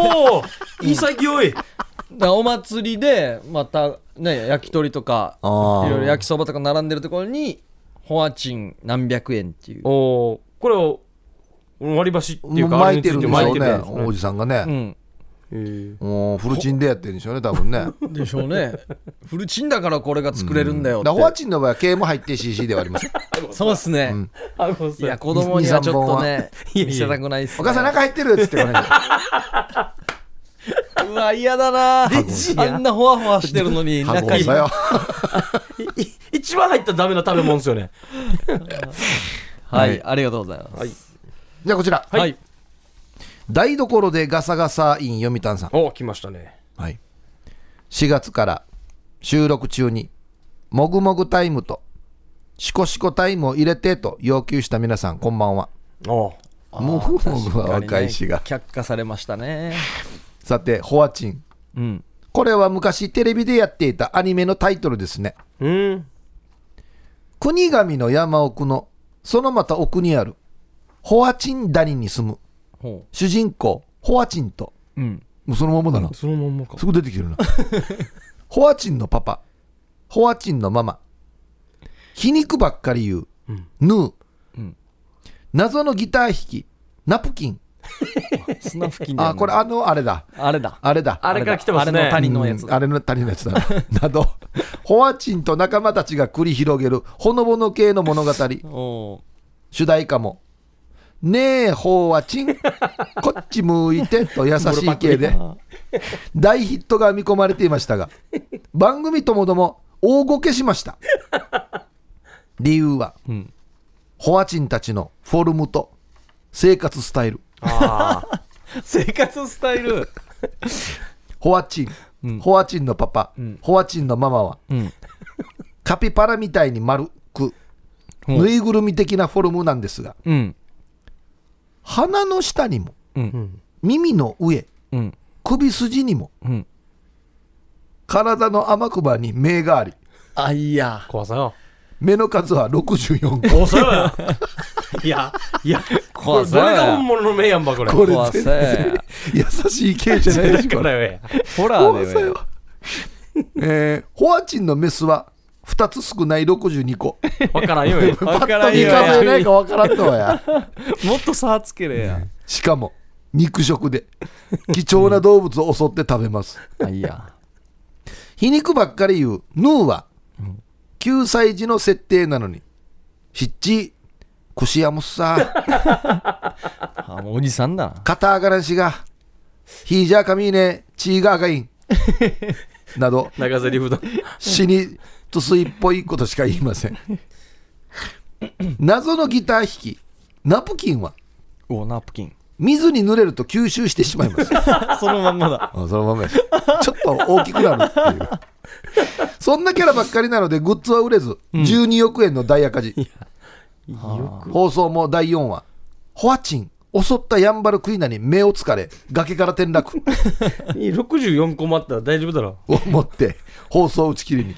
おお潔いだからお祭りでまたね焼き鳥とかいろいろ焼きそばとか並んでるところにホワチン何百円っていう。おおこれを割り箸っていうか巻いてるんでしょうねおじさんがね、うんもうフルチンでやってるんでしょうね多分ね。でしょうね。フルチンだからこれが作れるんだよって。だからホワチンの場合は K も入って CC ではありますそうっすね、ん。あごめんない。や子供にはちょっとね見せたくないっす、ね、お母さん中入ってるっつってこれうわ嫌だな。あんなホワホワしてるのに箱中にさよ。い一番入ったらダメな食べ物ですよね。はい、はい。ありがとうございます。はい。じゃあこちら、はい、台所でガサガサイン読谷さん。お来ましたね。はい、4月から収録中にもぐもぐタイムとシコシコタイムを入れてと要求した皆さんこんばんは。お。もぐもぐは若いしが。却下されましたね。さてホワチン。うん。これは昔テレビでやっていたアニメのタイトルですね。うん。国神の山奥のそのまた奥にあるホワチン谷に住むほ主人公ホワチンと。ううん。もうそのままだな。そのまんまか。すぐ出てきてるな。ホワチンのパパ。ホワチンのママ。皮肉ばっかり言う、ヌー、うん。謎のギター弾き。ナプキン。砂付近でやるの？あこれあのあれだ。あれだ。あれだ。あれから来てますね。あれの谷のやつうん。あれの谷のやつだな。など。ホワチンと仲間たちが繰り広げるほのぼの系の物語。お主題歌も「ねえホワチンこっち向いて」と優しい系で。大ヒットが見込まれていましたが番組ともども大ごけしました。理由は、ん。ホワチンたちのフォルムと生活スタイル。生活スタイル。ホワチン、ホワチンのパパ、ホワチンのママはうん。カピバラみたいに丸くぬいぐるみ的なフォルムなんですがうん鼻の下にもうん。耳の上うん。首筋にもうん。体の天熊に目がありあいや。怖さよ。目の数は64個。怖さよや。いやいやこれど怖さよれが本物の目やんばこれ。これ全然優しい系じゃないですここれれや。ホラ怖さよーだよ、えーホワチンのメスは2つ少ない62個。わからんよ。や わパッと見数えないかわからんとはや。もっと差つけれや。しかも肉食で。貴重な動物を襲って食べます。あいや。皮肉ばっかり言うヌーは9歳児の設定なのにしっち腰やむっさ。あもうおじさんだ。な肩上がらんしがヒージャーカミーネチーガーガインなど長ゼリフだ。死にっぽいことしか言いません。謎のギター弾き。ナプキンは？おナプキン。水に濡れると吸収してしまいます。そのまんまだ。あそのままやちょっと大きくなるっていう。そんなキャラばっかりなのでグッズは売れず、12億円の大赤字放送も第4話。ホワチン襲ったヤンバルクイナに目をつかれ崖から転落。64個もあったら大丈夫だろ。を持って放送打ち切りに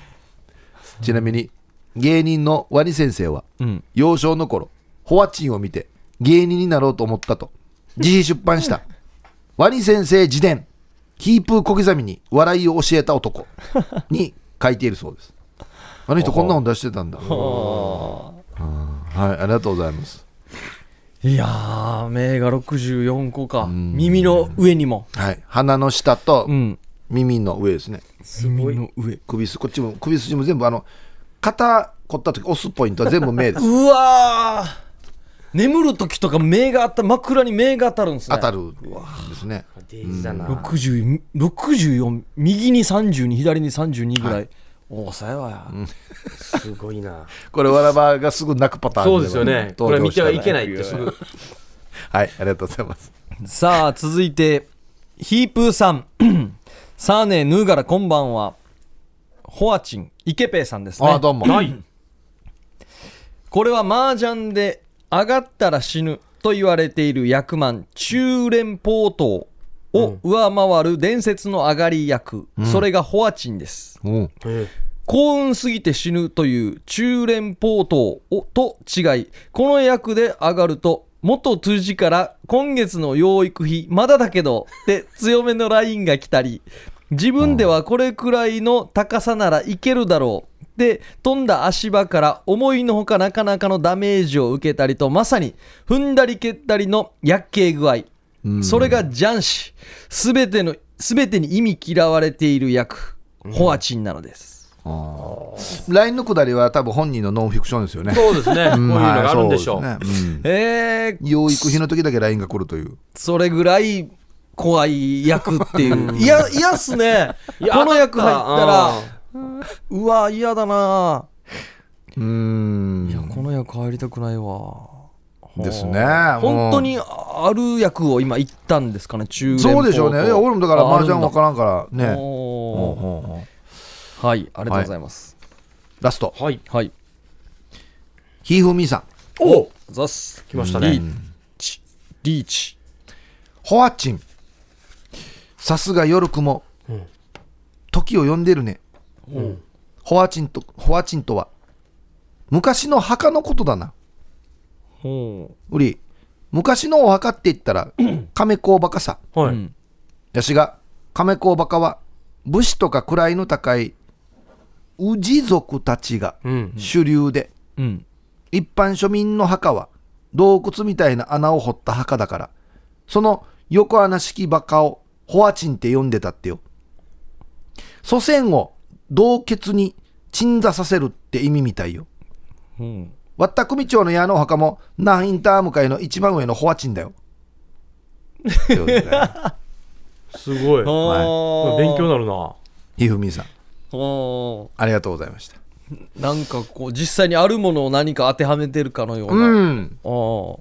ちなみに芸人のワニ先生はうん。幼少の頃ホワチンを見て芸人になろうと思ったと自費出版した ワニ先生自伝キープー小刻みに笑いを教えた男 に書いているそうです。あの人こんな本出してたんだ。はいありがとうございます。いやー目が64個か。耳の上にも。はい。鼻の下とうん耳の上ですね。耳の上。首筋こっちも首筋も全部あの肩凝った時押すポイントは全部目です。うわー。眠る時とか目が当た枕に目が当たるんですね。当たるんですね。デイジだな。60 64右に32左に32ぐらい、おおさや。わや、すごいな。これわらばがすぐ泣くパターンそうですよね。これ見てはいけないってすぐ。はいありがとうございます。さあ続いてヒープーさんさあねヌーガラこんばんは。ホアチンイケペイさんですね。あどうも。はい。これは麻雀で上がったら死ぬと言われている役満中連ポートを上回る伝説の上がり役、それがホアチンです。う。んえ幸運すぎて死ぬという中連ポートをと違いこの役で上がると元通じから今月の養育費まだだけどって強めのラインが来たり自分ではこれくらいの高さならいけるだろうで飛んだ足場から思いのほかなかなかのダメージを受けたりとまさに踏んだり蹴ったりの薬系具合。それが雀士すべての全てに意味嫌われている役。ホアチンなのです、LINE のくだりは多分本人のノンフィクションですよね。そうですね。こういうのがあるんでしょう。はいそうね。うん。えー、養育費の時だけ LINE が来るという。それぐらい怖い役っていう。いや、嫌っすね。いやこの役入ったらあ、うわ、嫌だな。うーん。いや、この役入りたくないわ。ですね。本当にある役を今言ったんですかね、中連そうでしょうね。いや俺もだから麻雀わ分からんからねはい、ありがとうございます。ラスト。はい。はい。ひふみさん。おザッス。来ましたね。リーチ。リーチ。ホアチン。さすが夜雲。時を呼んでるね。ホアチンとホアチンとは。昔の墓のことだな。ほう。り昔のお墓って言ったら亀甲墓さ。はい。うん。やしが亀甲墓は武士とか位の高い氏族たちがうん。主流で、う。うん。一般庶民の墓は洞窟みたいな穴を掘った墓だからその横穴式墓をホアチンって呼んでたってよ祖先を洞窟に鎮座させるって意味みたいようん。わった組長の矢のお墓もナインター向かいの一番上のホアチンだよ すごい。あ勉強になるな。ひふみさんおありがとうございました。なんかこう実際にあるものを何か当てはめてるかのような、うん。あー。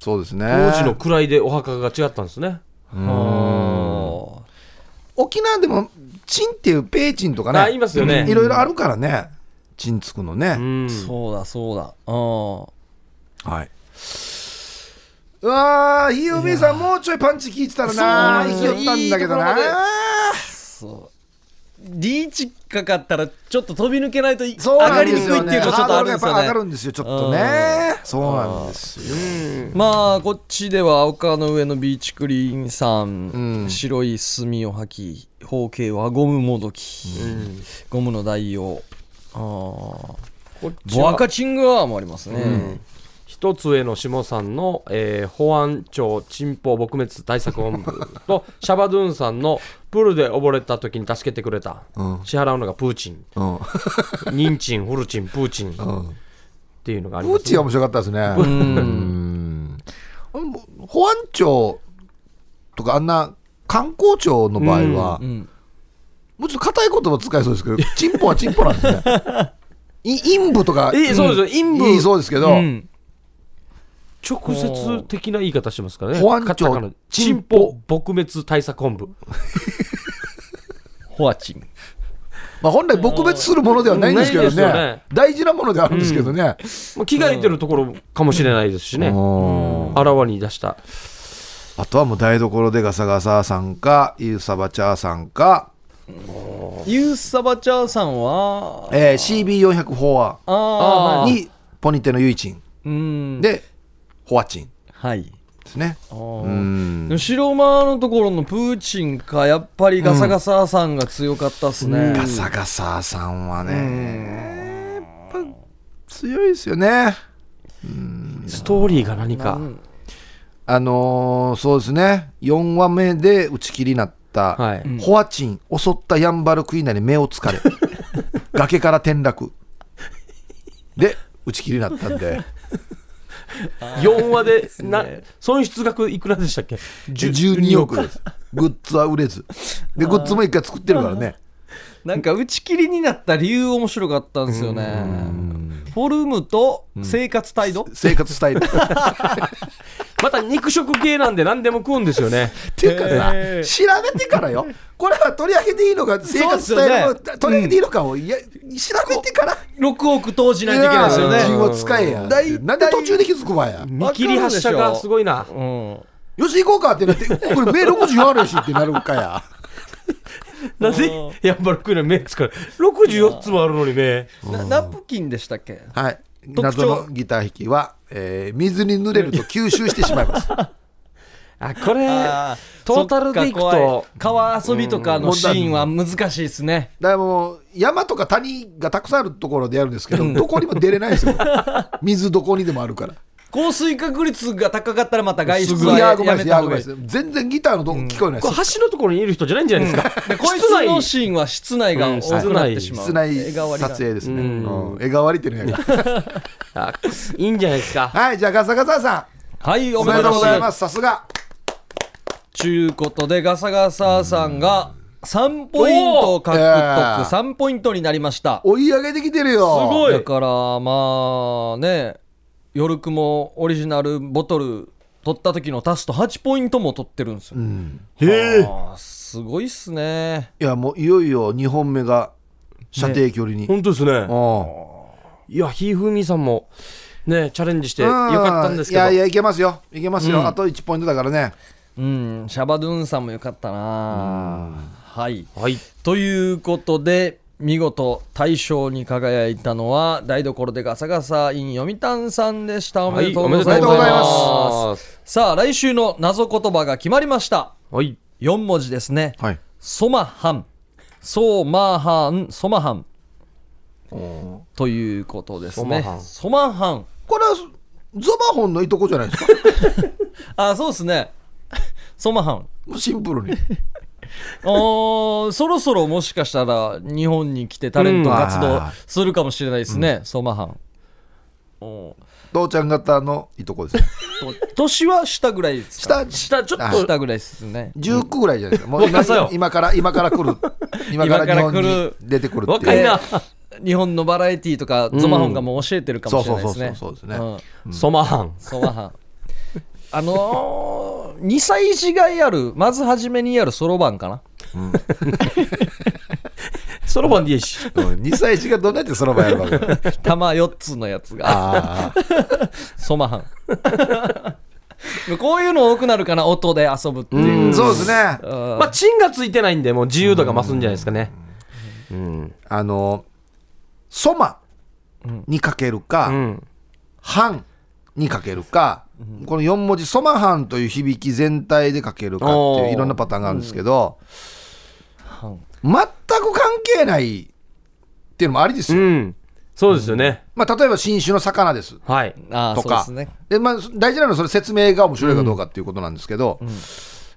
そうですね。当時の位でお墓が違ったんですね。沖縄でもチンっていうペーチンとかねあ言いますよね。いろいろあるからね。チンつくのうね、ん。そうだそうだ。はい。うわーひよみさんもうちょいパンチ効いてたらなそう生きよ。ったんだけどなそう。リーチかかったらちょっと飛び抜けないと上がりにくいっていうのちょっとあるんですよハードルがやっぱ上がねるんですよちょっとね。そうなんですよ。まあこっちでは丘の上のビーチクリーンさん、うん。白い墨を吐き方形はゴムもどき、ゴムの代用。あー。こっちはボアカチングアーもありますね、一つ上の下さんの、えー保安庁鎮 pol 撲滅対策本部と シャバドゥンさんのプールで溺れた時に助けてくれた、うん。支払うのがプーチン。うん。ニンチンフルチンプーチン。っうん。ていうのがあります、プーチンは面白かったですね。うん。保安庁とかあんな観光庁の場合は、うん。もうちょっと硬い言葉使いそうですけど、チンポはチンポなんですね。い陰部とか、えーそうですよ。陰部。いいそうですけど、うん直接的な言い方してますからね。保安庁。カタカナ。鎮鎮 polpol 撲滅対策本部。ホアチンまあ、本来撲滅するものではないんですけどね。ね大事なものではあるんですけどね。まあ着替えてるところかもしれないですしね、うん。あらわに出した。あとはもう台所でガサガサさんか、ユーサバチャーさんか、ユーサバチャーさんは？えー、CB400 フォアああにポニテのユイチン。うん。で、ホアチン。はい。ですね。白間のところのプーチンかやっぱりガサガサさんが強かったっすね、ガサガサさんはね、やっぱ強いですよね。ストーリーが何か、あのーそうですね、4話目で打ち切りになった、はい、ホアチン襲ったヤンバルクイナに目をつかれ 崖から転落。で打ち切りになったんで 4話で な損失額いくらでしたっけ？12億です。グッズは売れず。でグッズも一回作ってるからね。なんか打ち切りになった理由面白かったんですよね。フォルムと生活態度、生活スタイルっまた肉食系なんで何でも食うんですよね。ていうかさ調べてからよ。これは取り上げていいのか生活スタイルを取り上げていいのかをいや調べてから。6億投じないといけないですよね。人を使えや。なんで途中で気づくわや。見切り発車がすごいな。うん。よし行こうかってなってこれ目64あるしってなるかや。なんでやっぱ6の目つか。ら64つもあるのに目なナプキンでしたっけ？はい。特徴。謎のギター弾きは、えー水に濡れると吸収してしまいます。あこれあトータルでいくとい。川遊びとかのシーンは難しいですね。だからもう山とか谷がたくさんあるところでやるんですけどどこにも出れないですよ。水どこにでもあるから降水確率が高かったらまた外出いはやめた方がいい。全然ギターのとこ聞こえないです、橋のところにいる人じゃないんじゃないですか。でこいつ室内のシーンは室内が多くなってしまう、室内撮影ですね、ううん。ん、絵代わりっていうのや あいいんじゃないですか。はいじゃあガサガサさはいおめでとうございます。す。さすが。ちゅうことでガサガサさんが3ポイントを獲得、おー。3ポイントになりました。追い上げてきてるよ。すごい。だからまあね夜雲オリジナルボトル取った時の足すと8ポイントも取ってるんですよ、うん。へえ。すごいっすね。いやもういよいよ2本目が射程距離に、本当ですね。うんいやひふみさんもねチャレンジしてよかったんですけど。いやいやいけますよ。いけますよ、うん。あと1ポイントだからね。うん。シャバドゥンさんもよかったなはい。はい。ということで見事大賞に輝いたのは台所でガサガサイン読谷さんでした。おめでとうございます,、はいます。さあ来週の謎言葉が決まりました。はい。4文字ですね。はい。ソマハン。ソーマハンソマハン。ということですね。ソマハン。ソマハン。これはゾバホンのいとこじゃないですか？あそうですね。ソマハン。シンプルに おーそろそろもしかしたら日本に来てタレント活動するかもしれないですね、ソマハン。お父ちゃん方のいとこですね。年は下ぐらいですか？下あ下ちょっと下。ぐらいですね。19ぐらいじゃないですか。もう今今から今から来る。今から日本に出てくるって若いな。日本のバラエティーとかゾマホンがもう教えてるかもしれないですね。そうそうそうソマハン。ソマハン。あのー、2歳児がやるまず初めにやるそろばんかな。そろばんでいいし。うん。2歳児がどんなやってその場やるわけ玉4つのやつが。ああ。ソマハン。こういうの多くなるかな音で遊ぶっていう。う、そうですね。うん。まあチンがついてないんでもう自由度が増すんじゃないですかね。うん。あのソマにかけるか、うん。ハンにかけるか、この4文字ソマハンという響き全体でかけるかっていういろんなパターンがあるんですけど、全く関係ないっていうのもありですよ、うん。そうですよね。まあ、例えば新種の魚です。はい。ああとか。ですね。で、まあ、大事なのはそれ説明が面白いかどうかっていうことなんですけど、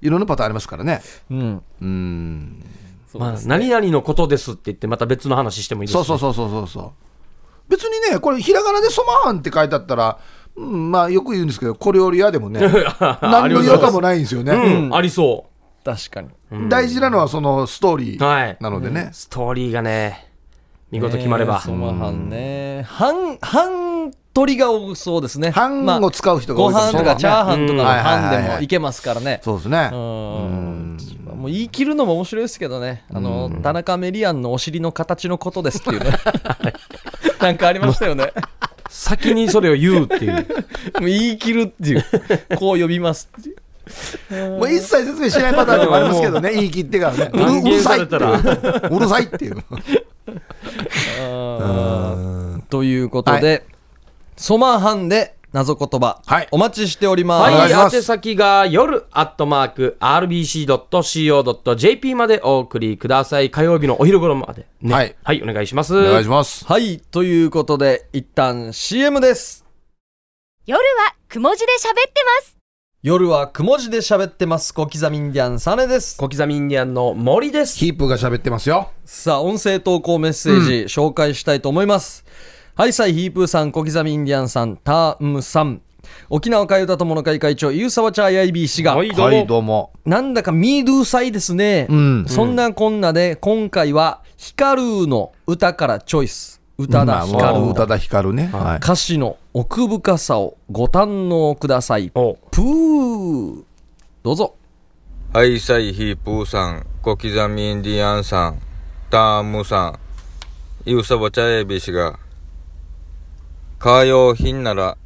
いろんなパターンありますからね。うん。うん。まあ何々のことですって言ってまた別の話してもいいですそうそうそうそうそうそう。別にねこれひらがなでソマハンって書いてあったら、うん、まあよく言うんですけど小料理屋でもね 何の違和感もないんですよね、うんありそ確かに。大事なのはそのストーリー。うはい。なのでね、ストーリーがね見事決まれば。ねソマハンね。半半取りが多そうですね。半まあを使う人がご多いかもしれない飯とかチャーハンとかのうんはいはいはいはい半でもい。けますからねそうですね、うん。もう言い切るのも面白いですけどね。あの田中メリアンのお尻の形のことですっていうね。なんかありましたよね先にそれを言うっていう。もう言い切るっていう。こう呼びますっていう。もう一切説明しないパターンでもありますけどね言い切ってからね。うるさいっていううるさいっていう。ということで、ソマハンで謎言葉、はいお待ちしております。はい、宛先が夜アットマーク RBC.CO.JP までお送りください。火曜日のお昼頃まで、ね。はいはい、お願いします。お願いしますはい、ということで、一旦 CM です。夜はくも字で喋ってます。夜はくも字で喋ってます。小刻みインディアンサネです。小刻みインディアンの森です。ヒープが喋ってますよさあ、音声投稿メッセージ、紹介したいと思います。はい、さい、ヒープーさん、小刻みインディアンさん、タームさん。沖縄替え歌友の会会長ゆうさわちゃやいびー氏が、はいどうも、はいどうも。なんだかミードゥーサイですね、うん。そんなこんなで今回はヒカルーの歌からチョイス。宇多田まあヒカルーもう宇多田ヒカルね。はい。歌詞の奥深さをご堪能ください。お。プー。どうぞ。ハイサイヒープーさん、小刻みインディアンさん、タームさん、ユーサボチャエビ氏が、カー用品なら、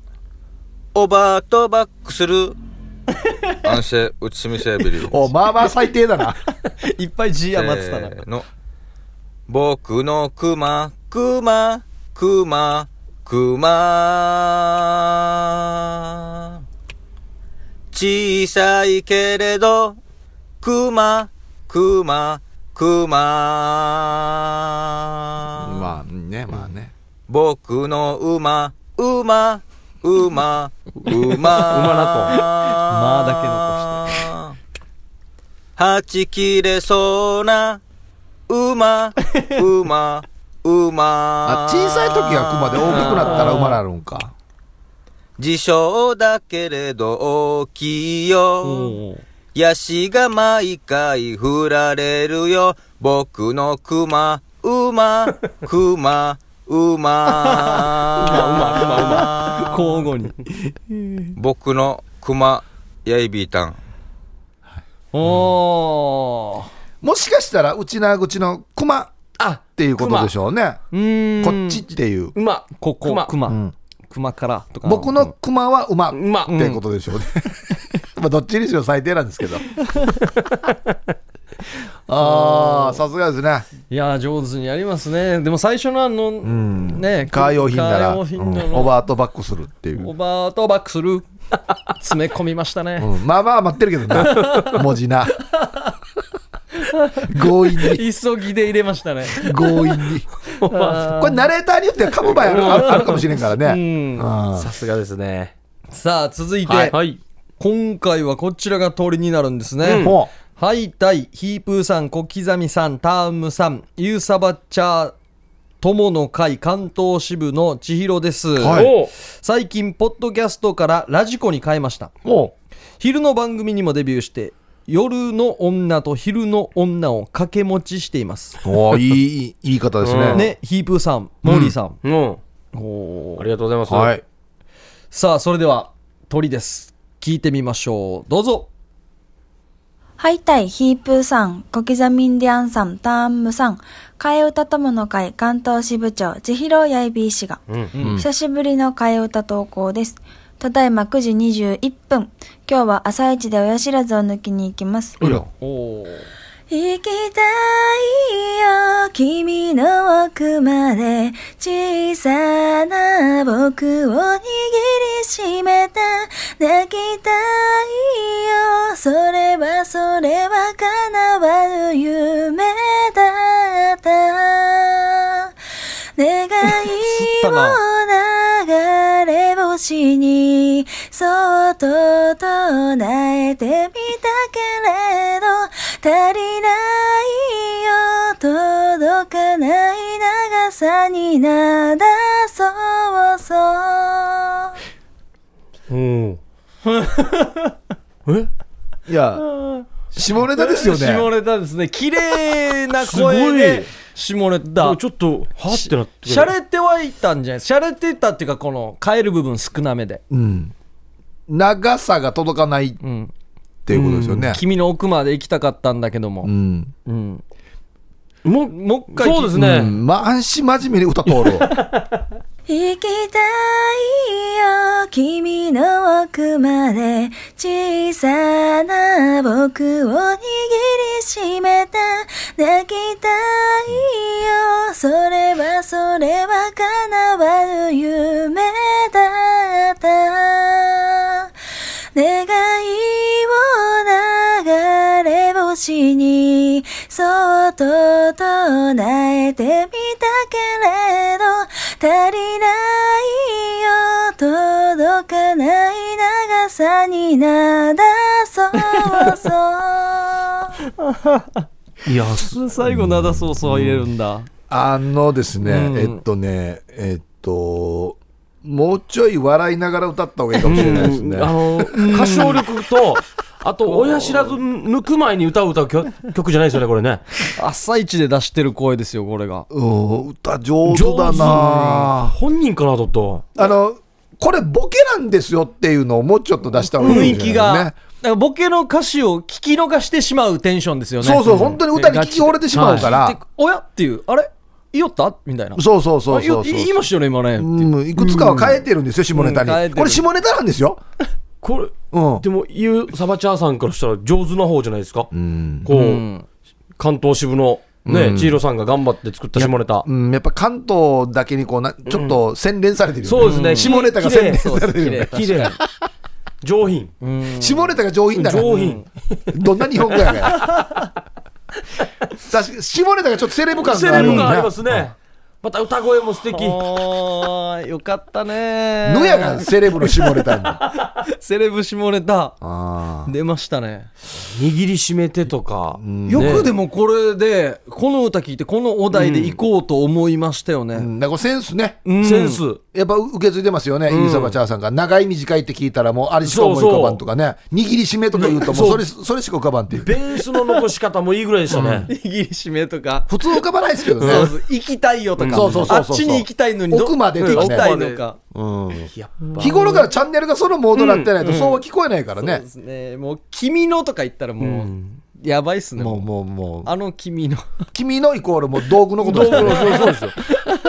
オーバーとバックする。アンシェ、うちみせびり。おまあまあ最低だな いっぱい G 余ってたなの。僕のクマ、クマ、クマ、クマ。小さいけれど、クマ、クマ、クマ。まあねまあね僕の馬、馬、馬、馬。馬まあだけ残して。はち切れそうな、馬、馬、馬。あ小さい時が熊で大きくなったら馬なるんか自称だけれど大きいよ。ヤシが毎回振られるよ。僕の熊、馬、熊、馬。馬、交互に。僕の熊、ヤイビータン。おー。もしかしたら内縄口の熊あっていうことでしょうね。うーんこっちっていう。馬。ここ。熊。熊ん。熊。からとか。僕の熊は馬っ馬ていうことでしょうね。まあどっちにしろ最低なんですけど ああさすがですね。いやー上手にやりますね。でも最初のあの、うん。ねカー用品なカらオーバーとバックするっていう。オーバーとバックする。詰め込みましたね、うん。まあまあ待ってるけどな。文字な。強引に。急ぎで入れましたね。強引に。これナレーターによっては噛む場合あるあるかもしれんからうねさすがですね。さあ続いて、はいはい。今回はこちらが通りになるんですね、ほはいたいヒープーさん小刻みさんタームさんユーサバチャー友の会関東支部の千尋です、はい。おう。最近ポッドキャストからラジコに変えました。おう。昼の番組にもデビューして夜の女と昼の女を掛け持ちしています。うおーいい言い方ですね。ねヒープーさんモーリーさん、うん。おー。ありがとうございます。はい。さあそれでは鳥です。聞いてみましょう。どうぞハイタイ、ヒープーさん、小刻みインディアンさん、ターンムさん、替え歌友の会関東支部長、千尋やいびー氏が、久しぶりの替え歌投稿です。ただいま9時21分。今日は朝一で親知らずを抜きに行きます。おー行きたいよ、君の奥まで、小さな僕を握りしめた、泣きたいよ、それはそれは叶わぬ夢だった。願いを流 れ星にそっと唱えてみたけれど足りないよ届かない長さになだそうそう。うん。いや下ネタですよね。下ネタですね。綺麗なすごい。声で下ネタ。ちょっとはってなってしゃれてはいたんじゃないしゃれてたっていうかこの変える部分少なめで、うん。長さが届かないっうん、ていうことですよね。君の奥まで行きたかったんだけども、うん。うん。もうもう一回そうですね、うん。まあ安心真面目に歌通る 行きたいよ君の奥まで小さな僕を握りしめた泣きたいよそれはそれは叶わぬ夢だった願い星にそっと唱えてみたけれど足りないよ届かない長さになだそうそう。いやす最後灘ソースを入れるんだ、あのですね、うん。えっとねえっともうちょい笑いながら歌った方がいいかもしれないですね。あの歌唱力とあと親知らず抜く前に歌を歌う曲曲じゃないですよねこれね 朝一で出してる声ですよ、これが。うん歌上手だな本人かなととあの、これボケなんですよっていうのをもうちょっと出した方がいい雰囲気が、ボケの歌詞を聞き逃してしまうテンションですよね。そうそう、本当に歌に聞き惚れてしまうから。でおや？っていう、あれ？言いよった？みたいな。そうそうそうそうそう。あ言いましたよね、今ね。うん、いくつかは変えてるんですよ、下ネタに。これ下ネタなんですよ。これうん。でもゆうサバチャーさんからしたら上手な方じゃないですか、うん。こう、うん。関東支部のね、千尋さんが頑張って作った下ネタ、うん、やっぱ関東だけにこうな、ちょっと洗練されてるよね、そうですね、下ネタが洗練されてるよね。綺麗上品。下ネタが上品だから。上品。どんな日本語やが確か下ネタがちょっとセレブ感セがあるよね。レブ感ありますねまた歌声も素敵よかったね。のやがセレブの下ネタに。セレブ下ネタ。あ出ましたね。握りしめてとか、よくでもこれで、この歌聞いて、このお題で行こうと思いましたよね。あ。うんだからセンスね。うんセンスやっぱ受け継いでますよね、イーサバチャーさんが。長い短いって聞いたら、もうあれしか思い浮かばんとかね。握りしめとか言うと、もうそれそれしか浮かばんっていう。ベースの残し方もいいぐらいでしたね、握りしめとか。普通浮かばないですけどね。行きたいよとか、そうそうそうそうあっちに行きたいのにど奥まで行きたいのか。うんやっぱ日頃からチャンネルがそのモードになってないと、そうは聞こえないからねそうで。すね。もう、君のとか言ったらもう、やばいっすね。もうもうもうもう、あの君の。君のイコールもう道具のことですそうからね。そうそうですよ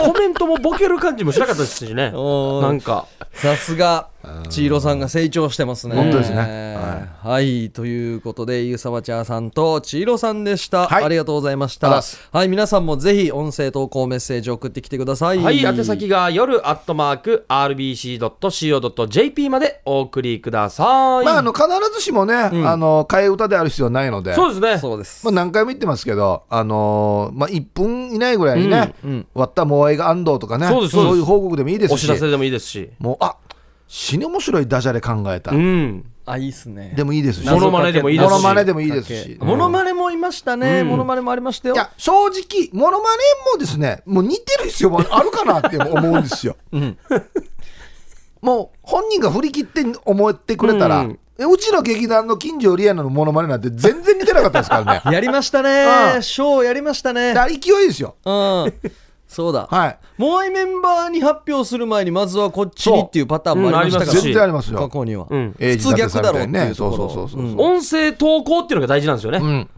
コメントもボケる感じもしなかったですしね なんかさすが、千尋さんが成長してますね。本当ですねはい。ということで、ゆうさばちゃーさんと千尋さんでした、はいありがとうございました。はい。皆さんもぜひ音声投稿メッセージを送ってきてください。はい、宛先が夜アットマーク RBC.CO.JP までお送りください。まあ、あの、必ずしもね、あの、替え歌である必要はないので。そうですね。そうです。まあ、何回も言ってますけど、あのーまあ、1分以内ぐらいにね、割ったモが安藤とかねそうですそうですいう報告でもいいですしお知らせでもいいですし。もうあ死に面白いダジャレ考えた、うん。あ、いいっすね。でもいいですしモノマネでもいいですしモノマネでもいいですし、モノマネもいましたね。モノマネもありましたよ。いや正直モノマネもですねもう似てる必要もあるかなって思うんですよ、もう本人が振り切って思ってくれたら、ううんちの劇団の金城リアナのモノマネなんて全然似てなかったですからね やりましたうね。んショーやりましたね。勢いですようん。そうだ。はい。モアイメンバーに発表する前にまずはこっちにっていうパターンもありましたか？ら、そううんありますし全然ありますよ。過去には。うん。英普通逆だろうっていうところ。そうそうそうそう、う。ん。音声投稿っていうのが大事なんですよね。うん。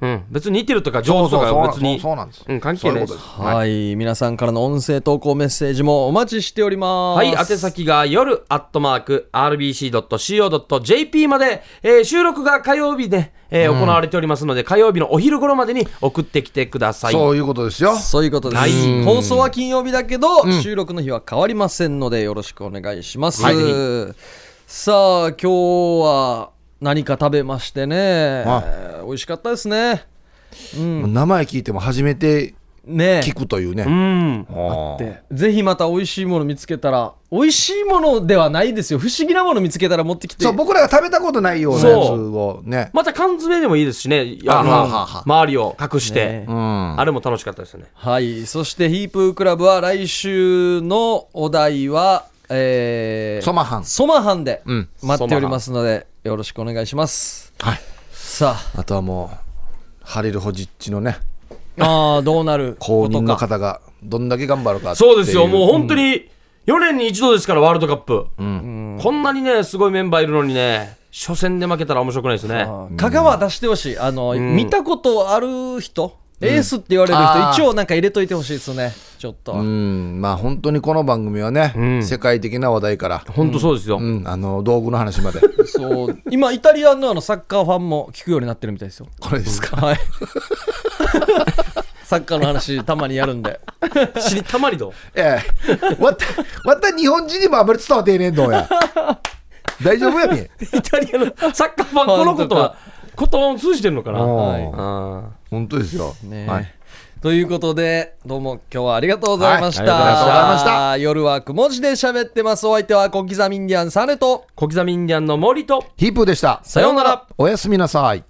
うん。別に似てるとか上手とかそうそう。別に。そうそうなんです。うん、関係ないです。はい、皆さんからの音声投稿メッセージもお待ちしております。はい、宛先が夜アットマーク RBC.CO.JP まで、えー収録が火曜日で、えー行われておりますので、火曜日のお昼頃までに送ってきてください。そういうことですよ。そういうことです。はい。放送は金曜日だけど、収録の日は変わりませんので、よろしくお願いします。はい。さあ、今日は何か食べましてね、あ。美味しかったですね。もう名前聞いても初めてね。聞くというね、うん。あ。でぜひまた美味しいもの見つけたら、美味しいものではないですよ。不思議なもの見つけたら持ってきて。そう僕らが食べたことないようなやつをね。また缶詰でもいいですしね、あの、周りを隠して、ね。うん。あれも楽しかったですね。はい。そして、ヒープークラブは来週のお題は、えー、ソマハン。ソマハンでうん。待っておりますので、よろしくお願いします。はい。さあとはもうハリル・ホジッチのねあ、あーどうなる 公認のことか。方がどんだけ頑張るかそうですよ、もう本当に4年に一度ですから、ワールドカップ。こんなにね、すごいメンバーいるのにね、初戦で負けたら面白くないですね。香川出してほしい。あの、見たことある人、エースって言われる人、一応なんか入れといてほしいですね。ちょっと。うんまあ本当にこの番組はね、ん世界的な話題から、本当そうですよ。うん、あの道具の話まで そう。今、イタリアのあのサッカーファンも聞くようになってるみたいですよ。これですか？はい。サッカーの話、たまにやるんで。死にたまりど？ええ。わったわった日本人にもあんまり伝わってえねえんどうや。大丈夫やみ？イタリアのサッカーファン、このことは、言葉を通じてるのかな？はい。あ本当ですよ、ねはい、ということで、どうも今日はありがとうございました。はい。ありがとうございました。夜はくも字で喋ってます。お相手は小刻みインディアンサネと、ー小刻みインディアンの森と、ヒープーでした。さようなら。おやすみなさい